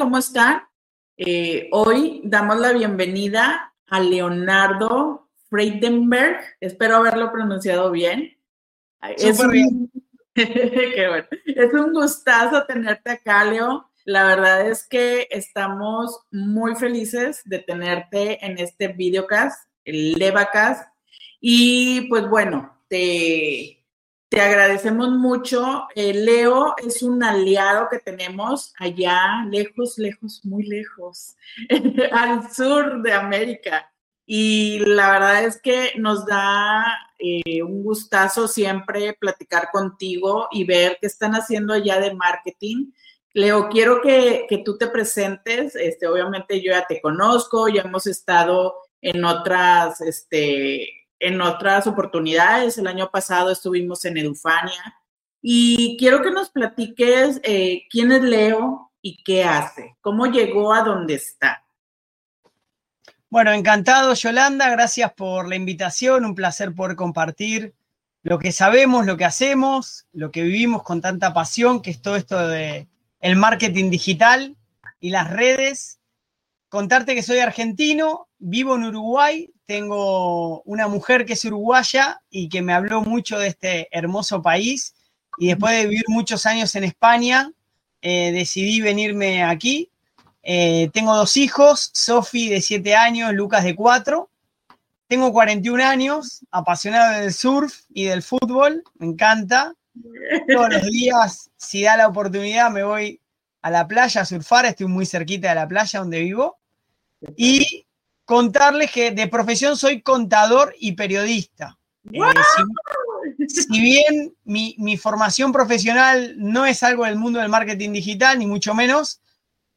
¿cómo están? Eh, hoy damos la bienvenida a Leonardo Freidenberg. Espero haberlo pronunciado bien. Es un, es un gustazo tenerte acá, Leo. La verdad es que estamos muy felices de tenerte en este videocast, el Levacast. Y pues bueno, te, te agradecemos mucho. Eh, Leo es un aliado que tenemos allá, lejos, lejos, muy lejos, al sur de América. Y la verdad es que nos da eh, un gustazo siempre platicar contigo y ver qué están haciendo allá de marketing. Leo, quiero que, que tú te presentes. Este, obviamente yo ya te conozco, ya hemos estado en otras, este, en otras oportunidades. El año pasado estuvimos en Edufania. Y quiero que nos platiques eh, quién es Leo y qué hace, cómo llegó a donde está. Bueno, encantado Yolanda, gracias por la invitación, un placer poder compartir lo que sabemos, lo que hacemos, lo que vivimos con tanta pasión, que es todo esto de el marketing digital y las redes. Contarte que soy argentino, vivo en Uruguay, tengo una mujer que es uruguaya y que me habló mucho de este hermoso país y después de vivir muchos años en España, eh, decidí venirme aquí. Eh, tengo dos hijos, Sofi de 7 años, Lucas de 4. Tengo 41 años, apasionado del surf y del fútbol, me encanta. Todos los días, si da la oportunidad, me voy a la playa a surfar, estoy muy cerquita de la playa donde vivo. Y contarles que de profesión soy contador y periodista. Eh, si, bien mi, mi, formación profesional no es algo del mundo del marketing digital, ni mucho menos,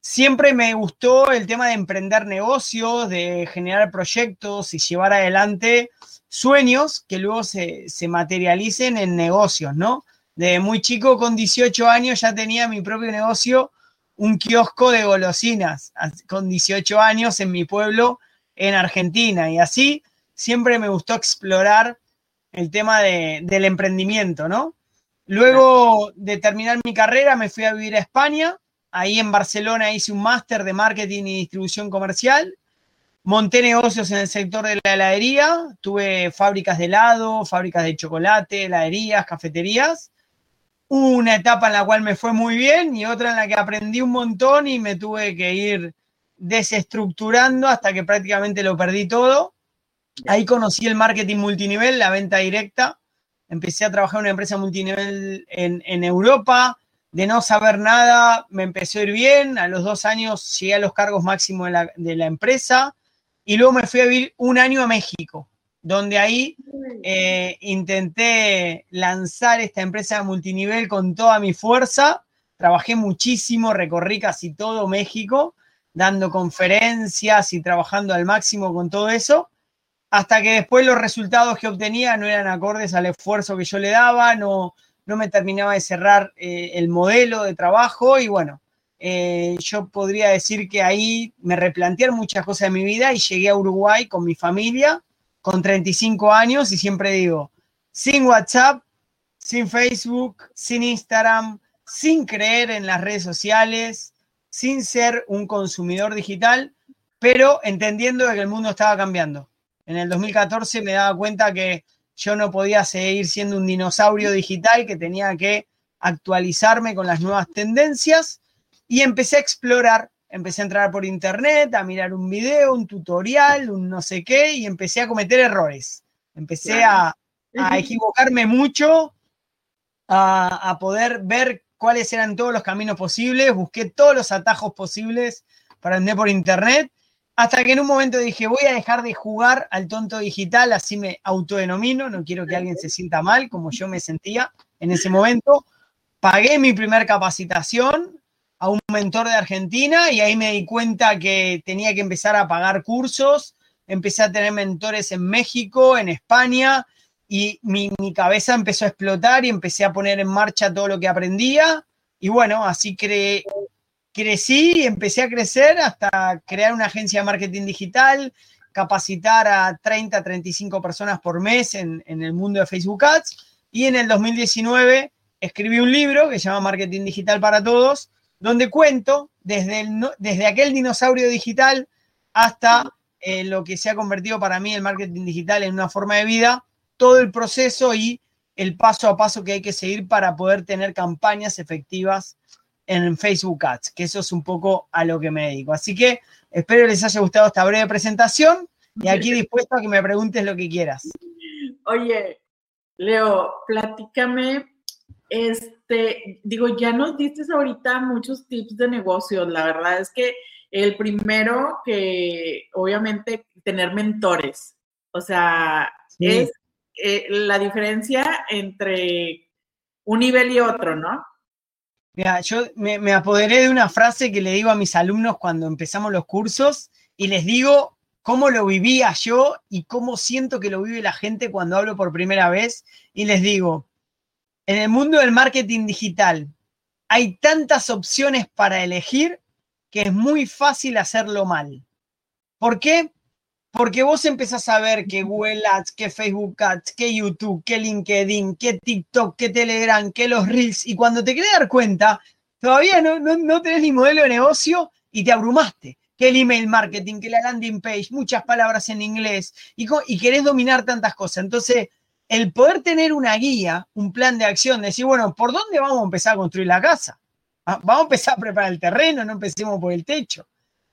siempre me gustó el tema de emprender negocios, de generar proyectos y llevar adelante sueños que luego se, se materialicen en negocios, ¿no? De muy chico, con 18 años, ya tenía mi propio negocio, un kiosco de golosinas, con 18 años en mi pueblo en Argentina. Y así siempre me gustó explorar el tema del emprendimiento, ¿no? Luego de terminar mi carrera me fui a vivir a España. Ahí en Barcelona hice un máster de marketing y distribución comercial. Monté negocios en el sector de la heladería. Tuve fábricas de helado, fábricas de chocolate, heladerías, cafeterías. Una etapa en la cual me fue muy bien y otra en la que aprendí un montón y me tuve que ir desestructurando hasta que prácticamente lo perdí todo. Ahí conocí el marketing multinivel, la venta directa. Empecé a trabajar en una empresa multinivel en, Europa. De no saber nada, me empezó a ir bien. A los dos años llegué a los cargos máximos de la, empresa. Y luego me fui a vivir un año a México, donde ahí eh, intenté lanzar esta empresa multinivel con toda mi fuerza. Trabajé muchísimo, recorrí casi todo México dando conferencias y trabajando al máximo con todo eso, hasta que después los resultados que obtenía no eran acordes al esfuerzo que yo le daba, no, no me terminaba de cerrar eh, el modelo de trabajo y bueno, eh, yo podría decir que ahí me replanteé muchas cosas de mi vida y llegué a Uruguay con mi familia, con 35 años y siempre digo, sin WhatsApp, sin Facebook, sin Instagram, sin creer en las redes sociales, sin ser un consumidor digital, pero entendiendo que el mundo estaba cambiando. En el 2014 me daba cuenta que yo no podía seguir siendo un dinosaurio digital, que tenía que actualizarme con las nuevas tendencias y empecé a explorar, empecé a entrar por internet, a mirar un video, un tutorial, un no sé qué, y empecé a cometer errores. Empecé a, equivocarme mucho, a, a, poder ver cuáles eran todos los caminos posibles, busqué todos los atajos posibles para vender por internet, hasta que en un momento dije, voy a dejar de jugar al tonto digital, así me autodenomino, no quiero que alguien se sienta mal como yo me sentía en ese momento. Pagué mi primer capacitación a un mentor de Argentina y ahí me di cuenta que tenía que empezar a pagar cursos, empecé a tener mentores en México, en España, y mi, cabeza empezó a explotar y empecé a poner en marcha todo lo que aprendía. Y bueno, así crecí y empecé a crecer hasta crear una agencia de marketing digital, capacitar a 30, 35 personas por mes en, en el mundo de Facebook Ads. Y en el 2019 escribí un libro que se llama Marketing Digital para Todos, donde cuento desde, desde aquel dinosaurio digital hasta eh, lo que se ha convertido para mí el marketing digital en una forma de vida, todo el proceso y el paso a paso que hay que seguir para poder tener campañas efectivas en Facebook Ads, que eso es un poco a lo que me dedico. Así que espero les haya gustado esta breve presentación y aquí dispuesto a que me preguntes lo que quieras. Oye, Leo, platícame, este, digo, ya nos diste ahorita muchos tips de negocios, la verdad es que el primero que obviamente tener mentores, o sea, es eh, la diferencia entre un nivel y otro, ¿no? Mira, yo me, apoderé de una frase que le digo a mis alumnos cuando empezamos los cursos y les digo cómo lo vivía yo y cómo siento que lo vive la gente cuando hablo por primera vez. Y les digo, en el mundo del marketing digital hay tantas opciones para elegir que es muy fácil hacerlo mal. ¿Por qué? Porque vos empezás a ver que Google Ads, que Facebook Ads, que YouTube, que LinkedIn, que TikTok, que Telegram, que los Reels, y cuando te querés dar cuenta, todavía no, no, tenés ni modelo de negocio y te abrumaste. Que el email marketing, que la landing page, muchas palabras en inglés, y, y querés dominar tantas cosas. Entonces, el poder tener una guía, un plan de acción, decir, bueno, ¿por dónde vamos a empezar a construir la casa? Ah, vamos a empezar a preparar el terreno, no empecemos por el techo.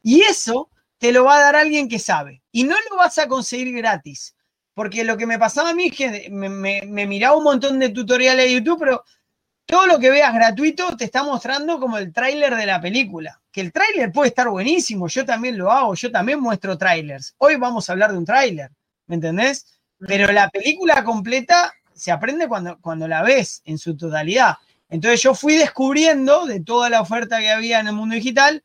Y eso te lo va a dar alguien que sabe. Y no lo vas a conseguir gratis. Porque lo que me pasaba a mí es que me, miraba un montón de tutoriales de YouTube, pero todo lo que veas gratuito te está mostrando como el tráiler de la película. Que el tráiler puede estar buenísimo, yo también lo hago, yo también muestro tráilers. Hoy vamos a hablar de un tráiler, ¿me entendés? Pero la película completa se aprende cuando, cuando la ves en su totalidad. Entonces yo fui descubriendo de toda la oferta que había en el mundo digital,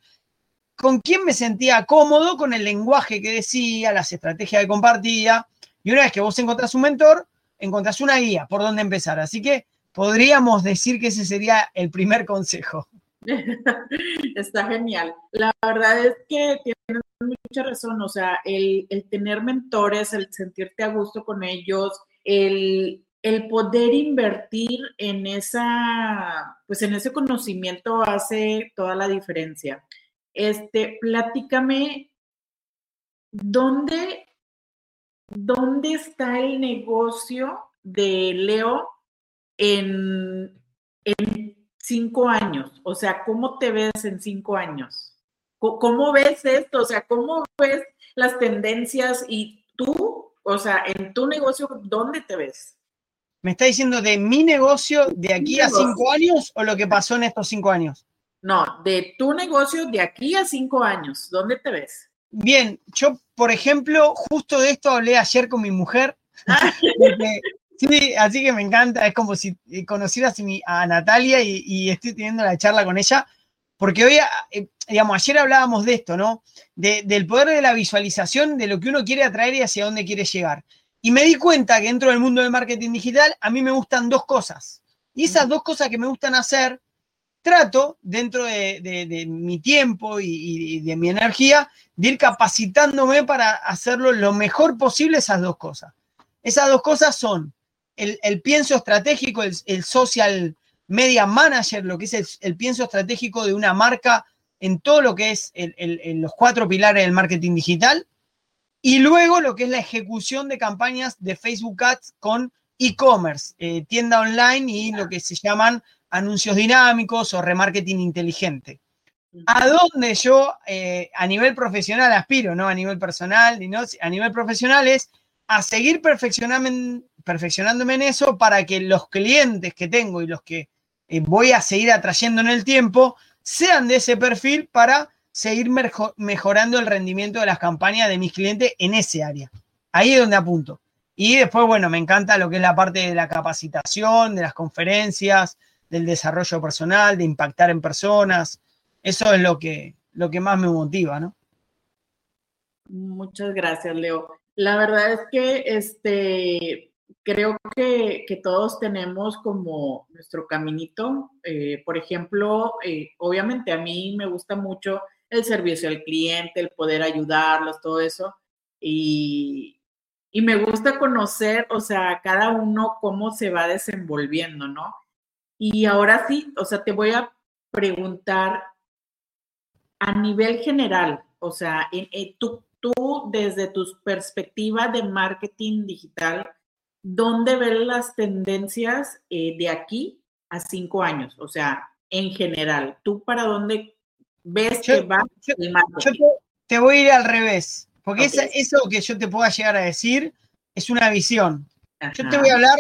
con quién me sentía cómodo con el lenguaje que decía, las estrategias que compartía. Y una vez que vos encontrás un mentor, encontrás una guía por dónde empezar. Así que podríamos decir que ese sería el primer consejo. Está genial. La verdad es que tienes mucha razón. O sea, el, tener mentores, el sentirte a gusto con ellos, el el poder invertir en esa, pues en ese conocimiento hace toda la diferencia. Este, platícame, ¿dónde, dónde está el negocio de Leo en, en cinco años? O sea, ¿cómo te ves en cinco años? ¿Cómo ves esto? O sea, ¿cómo ves las tendencias y tú, o sea, en tu negocio, ¿dónde te ves? ¿Me está diciendo de mi negocio de aquí a cinco años o lo que pasó en estos cinco años? No, de tu negocio de aquí a cinco años. ¿Dónde te ves? Bien, yo, por ejemplo, justo de esto hablé ayer con mi mujer. Ah. sí, así que me encanta. Es como si conocieras a Natalia y, estoy teniendo la charla con ella. Porque hoy, eh, digamos, ayer hablábamos de esto, ¿no? del poder de la visualización de lo que uno quiere atraer y hacia dónde quiere llegar. Y me di cuenta que dentro del mundo del marketing digital a mí me gustan dos cosas. Y esas dos cosas que me gustan hacer trato dentro de, mi tiempo y, de mi energía de ir capacitándome para hacerlo lo mejor posible esas dos cosas. Esas dos cosas son el, pienso estratégico, el, social media manager, lo que es el, pienso estratégico de una marca en todo lo que es los cuatro pilares del marketing digital. Y luego lo que es la ejecución de campañas de Facebook Ads con e-commerce, eh, tienda online y lo que se llaman anuncios dinámicos o remarketing inteligente. A dónde yo eh, a nivel profesional aspiro, no a nivel personal, no, a nivel profesional es a seguir perfeccionándome en eso para que los clientes que tengo y los que eh, voy a seguir atrayendo en el tiempo sean de ese perfil para seguir mejorando el rendimiento de las campañas de mis clientes en ese área. Ahí es donde apunto. Y después, bueno, me encanta lo que es la parte de la capacitación, de las conferencias, del desarrollo personal, de impactar en personas. Eso es lo que, lo que más me motiva, ¿no? Muchas gracias, Leo. La verdad es que este, creo que, todos tenemos como nuestro caminito. Eh, por ejemplo, eh, obviamente a mí me gusta mucho el servicio al cliente, el poder ayudarlos, todo eso. Y, y me gusta conocer, o sea, cada uno cómo se va desenvolviendo, ¿no? Y ahora sí, o sea, te voy a preguntar a nivel general, o sea, tú, tú desde tu perspectiva de marketing digital, ¿dónde ves las tendencias eh, de aquí a cinco años? O sea, en general, ¿tú para dónde ves que va el marketing? Yo te, voy a ir al revés, porque eso que yo te pueda llegar a decir es una visión. Yo te voy a hablar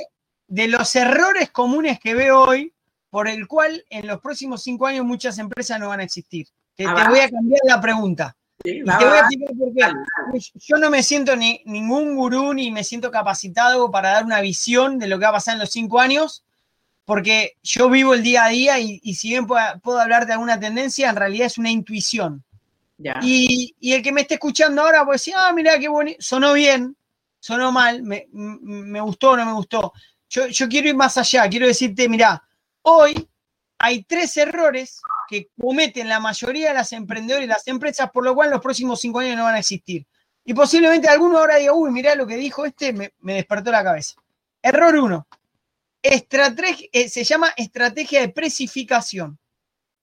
de los errores comunes que veo hoy, por el cual en los próximos cinco años muchas empresas no van a existir. Te, ah, voy a cambiar la pregunta. y te voy a explicar por qué. Yo no me siento ni ningún gurú ni me siento capacitado para dar una visión de lo que va a pasar en los cinco años, porque yo vivo el día a día y, si bien puedo, hablar de alguna tendencia, en realidad es una intuición. Y, el que me esté escuchando ahora puede decir, ah, mira qué bonito, sonó bien, sonó mal, me, gustó o no me gustó. Yo, quiero ir más allá, quiero decirte, mira, hoy hay tres errores que cometen la mayoría de las emprendedores y las empresas, por lo cual los próximos cinco años no van a existir. Y posiblemente alguno ahora diga, uy, mirá lo que dijo este, me, despertó la cabeza. Error uno. Eh, se llama estrategia de precificación.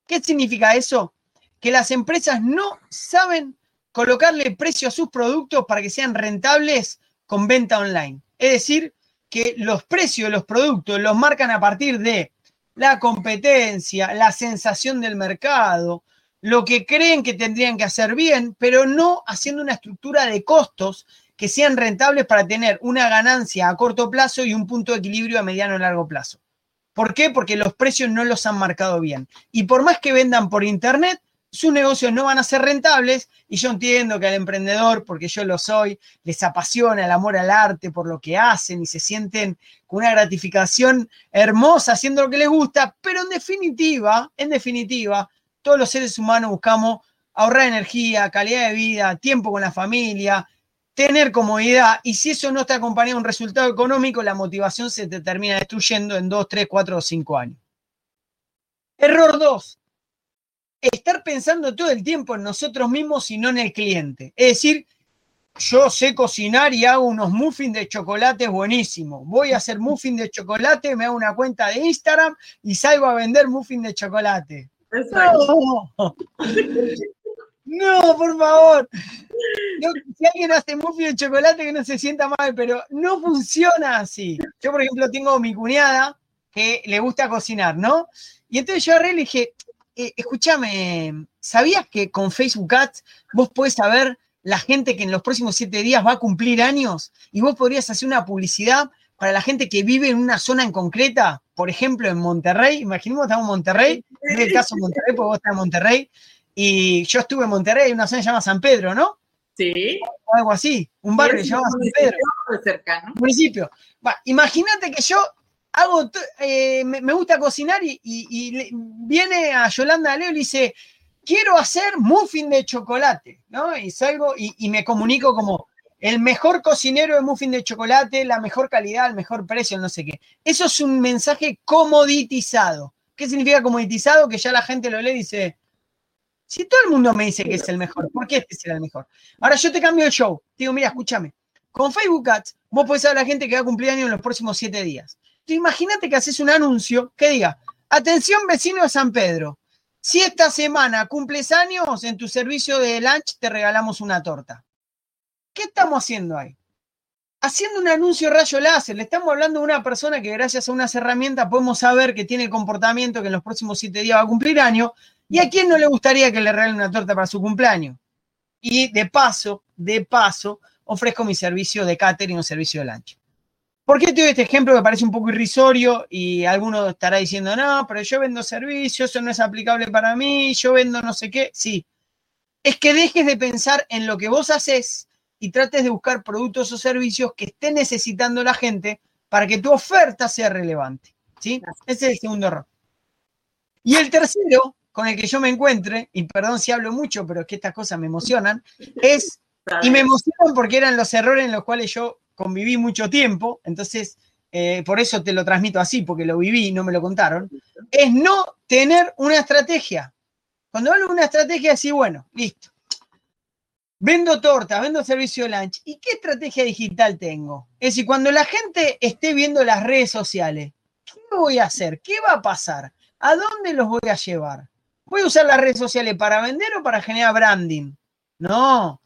¿Qué significa eso? Que las empresas no saben colocarle precio a sus productos para que sean rentables con venta online. Es decir, que los precios de los productos los marcan a partir de la competencia, la sensación del mercado, lo que creen que tendrían que hacer bien, pero no haciendo una estructura de costos que sean rentables para tener una ganancia a corto plazo y un punto de equilibrio a mediano y largo plazo. ¿Por qué? Porque los precios no los han marcado bien. Y por más que vendan por internet, sus negocios no van a ser rentables y yo entiendo que al emprendedor, porque yo lo soy, les apasiona el amor al arte por lo que hacen y se sienten con una gratificación hermosa haciendo lo que les gusta, pero en definitiva, en definitiva, todos los seres humanos buscamos ahorrar energía, calidad de vida, tiempo con la familia, tener comodidad y si eso no está acompañado de un resultado económico, la motivación se te termina destruyendo en 2, 3, 4 o 5 años. Error 2 estar pensando todo el tiempo en nosotros mismos y no en el cliente. Es decir, yo sé cocinar y hago unos muffins de chocolate buenísimos. Voy a hacer muffins de chocolate, me hago una cuenta de Instagram y salgo a vender muffins de chocolate. No. no, por favor. si alguien hace muffins de chocolate que no se sienta mal, pero no funciona así. Yo, por ejemplo, tengo mi cuñada que le gusta cocinar, ¿no? Y entonces yo agarré y le dije, eh, escúchame, ¿sabías que con Facebook Ads vos podés saber la gente que en los próximos siete días va a cumplir años y vos podrías hacer una publicidad para la gente que vive en una zona en concreta, por ejemplo, en Monterrey, imaginemos que estamos en Monterrey, es el caso de Monterrey, porque vos estás en Monterrey, y yo estuve en Monterrey, en una zona que se llama San Pedro, ¿no? Sí. O algo así, un barrio que se llama San Pedro. Cercano. Municipio. Imagínate que yo hago, eh, me, gusta cocinar y, viene a Yolanda Leo y dice, quiero hacer muffin de chocolate, ¿no? Y salgo y, me comunico como el mejor cocinero de muffin de chocolate, la mejor calidad, el mejor precio, no sé qué. Eso es un mensaje comoditizado. ¿Qué significa comoditizado? Que ya la gente lo lee y dice, si todo el mundo me dice que es el mejor, ¿por qué este será el mejor? Ahora yo te cambio el show. Te digo, mira, escúchame. Con Facebook Ads, vos podés saber a la gente que va a cumplir años en los próximos siete días imagínate que haces un anuncio que diga, atención vecino de San Pedro, si esta semana cumples años, en tu servicio de lunch te regalamos una torta. ¿Qué estamos haciendo ahí? Haciendo un anuncio rayo láser, le estamos hablando a una persona que gracias a unas herramientas podemos saber que tiene comportamiento que en los próximos siete días va a cumplir años. ¿Y a quién no le gustaría que le regalen una torta para su cumpleaños? Y de paso, de paso, ofrezco mi servicio de catering o servicio de lunch. ¿Por qué te doy este ejemplo que parece un poco irrisorio y alguno estará diciendo, no, pero yo vendo servicios, eso no es aplicable para mí, yo vendo no sé qué? Sí. Es que dejes de pensar en lo que vos haces y trates de buscar productos o servicios que esté necesitando la gente para que tu oferta sea relevante. ¿sí? Ese es el segundo error. Y el tercero, con el que yo me encuentre, y perdón si hablo mucho, pero es que estas cosas me emocionan, es, y me emocionan porque eran los errores en los cuales yo conviví mucho tiempo, entonces eh, por eso te lo transmito así, porque lo viví, no me lo contaron, es no tener una estrategia. Cuando hablo de una estrategia, así, bueno, listo. Vendo tortas, vendo servicio de lunch. ¿Y qué estrategia digital tengo? Es decir, cuando la gente esté viendo las redes sociales, ¿qué voy a hacer? ¿Qué va a pasar? ¿A dónde los voy a llevar? ¿Voy a usar las redes sociales para vender o para generar branding? No,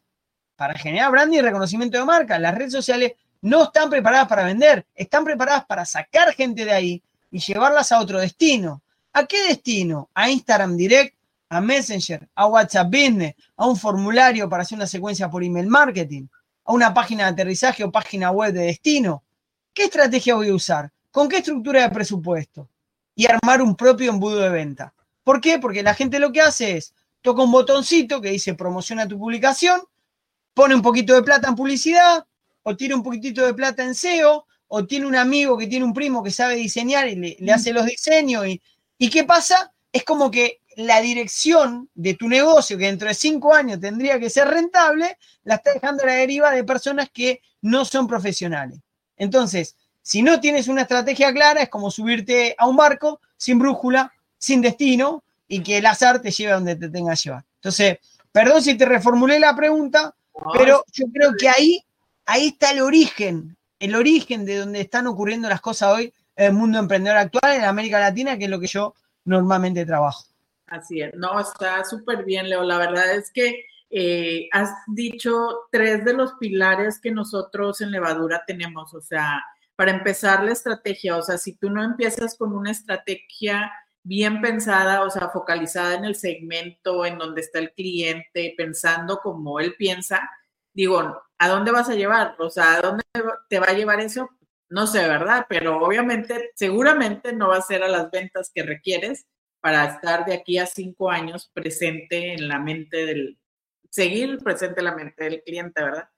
para generar branding y reconocimiento de marca. Las redes sociales no están preparadas para vender, están preparadas para sacar gente de ahí y llevarlas a otro destino. ¿A qué destino? A Instagram Direct, a Messenger, a WhatsApp Business, a un formulario para hacer una secuencia por email marketing, a una página de aterrizaje o página web de destino. ¿Qué estrategia voy a usar? ¿Con qué estructura de presupuesto? Y armar un propio embudo de venta. ¿Por qué? Porque la gente lo que hace es toca un botoncito que dice promociona tu publicación, pone un poquito de plata en publicidad, o tiene un poquitito de plata en SEO, o tiene un amigo que tiene un primo que sabe diseñar y le, hace los diseños. Y, ¿Y qué pasa? Es como que la dirección de tu negocio, que dentro de cinco años tendría que ser rentable, la está dejando a la deriva de personas que no son profesionales. Entonces, si no tienes una estrategia clara, es como subirte a un barco sin brújula, sin destino, y que el azar te lleve a donde te tenga que llevar. Entonces, perdón si te reformulé la pregunta, pero yo creo que ahí, ahí está el origen, el origen de donde están ocurriendo las cosas hoy en el mundo emprendedor actual, en América Latina, que es lo que yo normalmente trabajo. Así es, no, está súper bien, Leo. La verdad es que eh, has dicho tres de los pilares que nosotros en levadura tenemos, o sea, para empezar la estrategia, o sea, si tú no empiezas con una estrategia bien pensada, o sea, focalizada en el segmento, en donde está el cliente, pensando como él piensa, digo, ¿a dónde vas a llevar? O sea, ¿a dónde te va a llevar eso? No sé, ¿verdad? Pero obviamente, seguramente no va a ser a las ventas que requieres para estar de aquí a cinco años presente en la mente del, seguir presente en la mente del cliente, ¿verdad?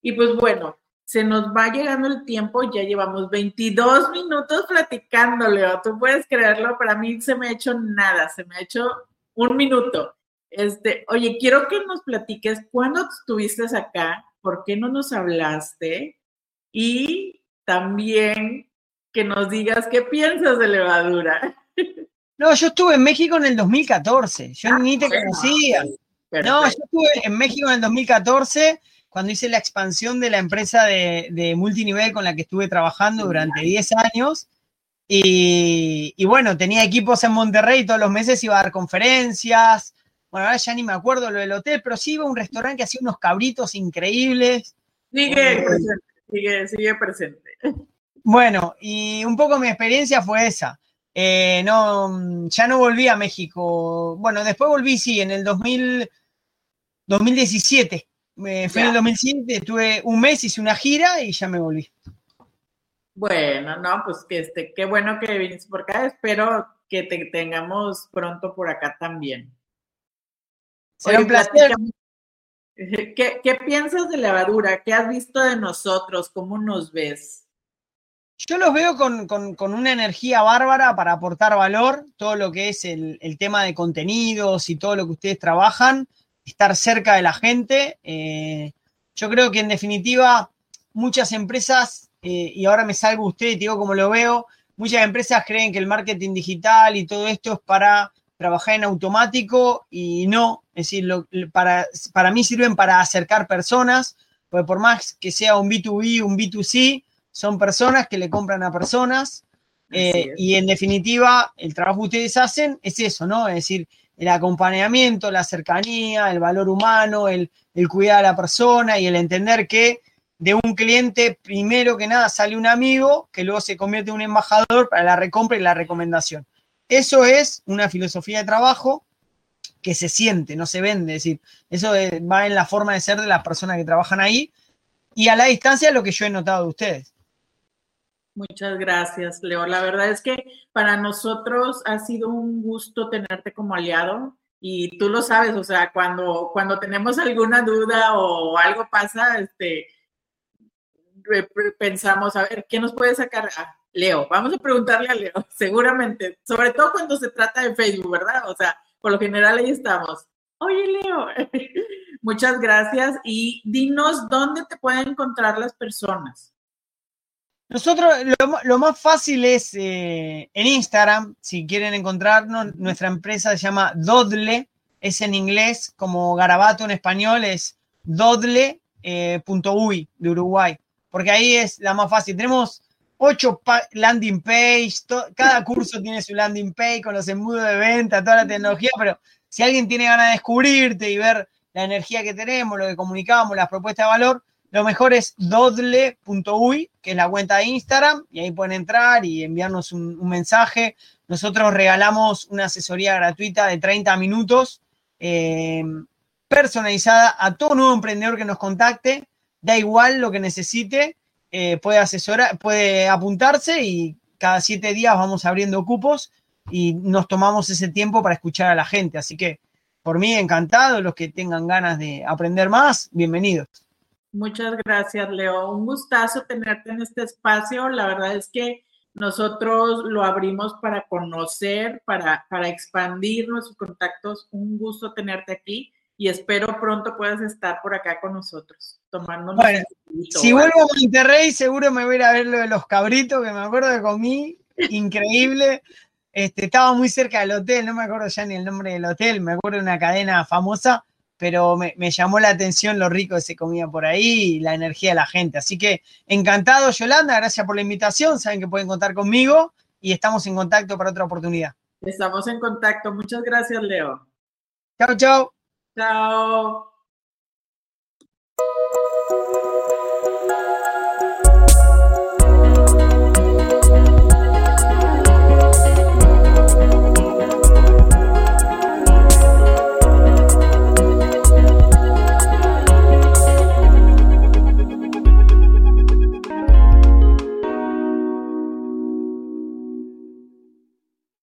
Y pues bueno, se nos va llegando el tiempo, ya llevamos 22 minutos platicando, Leo, tú puedes creerlo, para mí se me ha hecho nada, se me ha hecho un minuto. Este, oye, quiero que nos platiques cuándo estuviste acá, por qué no nos hablaste y también que nos digas qué piensas de levadura. No, yo estuve en México en el 2014, yo ni te conocía. No, yo estuve en México en el 2014 cuando hice la expansión de la empresa de, multinivel con la que estuve trabajando durante 10 años. Y, bueno, tenía equipos en Monterrey todos los meses, iba a dar conferencias. Bueno, ahora ya ni me acuerdo lo del hotel, pero sí iba a un restaurante que hacía unos cabritos increíbles. Sigue presente, sigue, sigue presente. Bueno, y un poco mi experiencia fue esa. Eh, no, ya no volví a México. Bueno, después volví, sí, en el 2000, 2017. Me fui en el 2007, estuve un mes, hice una gira y ya me volví. Bueno, no, pues que este, qué bueno que viniste por acá. Espero que te tengamos pronto por acá también. Será un placer. ¿Qué, ¿Qué piensas de levadura? ¿Qué has visto de nosotros? ¿Cómo nos ves? Yo los veo con, una energía bárbara para aportar valor, todo lo que es el, tema de contenidos y todo lo que ustedes trabajan, estar cerca de la gente. Eh, yo creo que en definitiva muchas empresas, eh, y ahora me salgo usted y digo como lo veo, muchas empresas creen que el marketing digital y todo esto es para trabajar en automático y no, es decir, para, para mí sirven para acercar personas, porque por más que sea un B2B, un B2C, son personas que le compran a personas eh, y en definitiva el trabajo que ustedes hacen es eso, ¿no? Es decir, el acompañamiento, la cercanía, el valor humano, el, el cuidar a la persona y el entender que de un cliente, primero que nada, sale un amigo que luego se convierte en un embajador para la recompra y la recomendación. Eso es una filosofía de trabajo que se siente, no se vende. Es decir, eso va en la forma de ser de las personas que trabajan ahí y a la distancia lo que yo he notado de ustedes. Muchas gracias, Leo. La verdad es que para nosotros ha sido un gusto tenerte como aliado y tú lo sabes, o sea, cuando, cuando tenemos alguna duda o algo pasa, este, pensamos, a ver, ¿qué nos puede sacar? Ah, Leo, vamos a preguntarle a Leo, seguramente, sobre todo cuando se trata de Facebook, ¿verdad? O sea, por lo general ahí estamos. Oye, Leo, muchas gracias y dinos dónde te pueden encontrar las personas. Nosotros lo, más fácil es eh, en Instagram, si quieren encontrarnos, nuestra empresa se llama Dodle, es en inglés, como garabato en español es dodle.ui eh, de Uruguay, porque ahí es la más fácil. Tenemos ocho landing page, cada curso tiene su landing page con los embudos de venta, toda la tecnología, pero si alguien tiene ganas de descubrirte y ver la energía que tenemos, lo que comunicamos, las propuestas de valor, lo mejor es dodle.uy, que es la cuenta de Instagram, y ahí pueden entrar y enviarnos un, mensaje. Nosotros regalamos una asesoría gratuita de 30 minutos eh, personalizada a todo nuevo emprendedor que nos contacte, da igual lo que necesite, eh, puede asesorar, puede apuntarse y cada siete días vamos abriendo cupos y nos tomamos ese tiempo para escuchar a la gente. Así que por mí encantado, los que tengan ganas de aprender más, bienvenidos. Muchas gracias, Leo. Un gustazo tenerte en este espacio. La verdad es que nosotros lo abrimos para conocer, para, para expandir nuestros contactos. Un gusto tenerte aquí y espero pronto puedas estar por acá con nosotros, tomando bueno, Si vuelvo a Monterrey, seguro me voy a ir a ver lo de los cabritos, que me acuerdo que comí, increíble. Este, estaba muy cerca del hotel, no me acuerdo ya ni el nombre del hotel, me acuerdo de una cadena famosa, pero me, me, llamó la atención lo rico que se comía por ahí y la energía de la gente. Así que encantado, Yolanda, gracias por la invitación, saben que pueden contar conmigo y estamos en contacto para otra oportunidad. Estamos en contacto, muchas gracias, Leo. Chao, chao. Chao.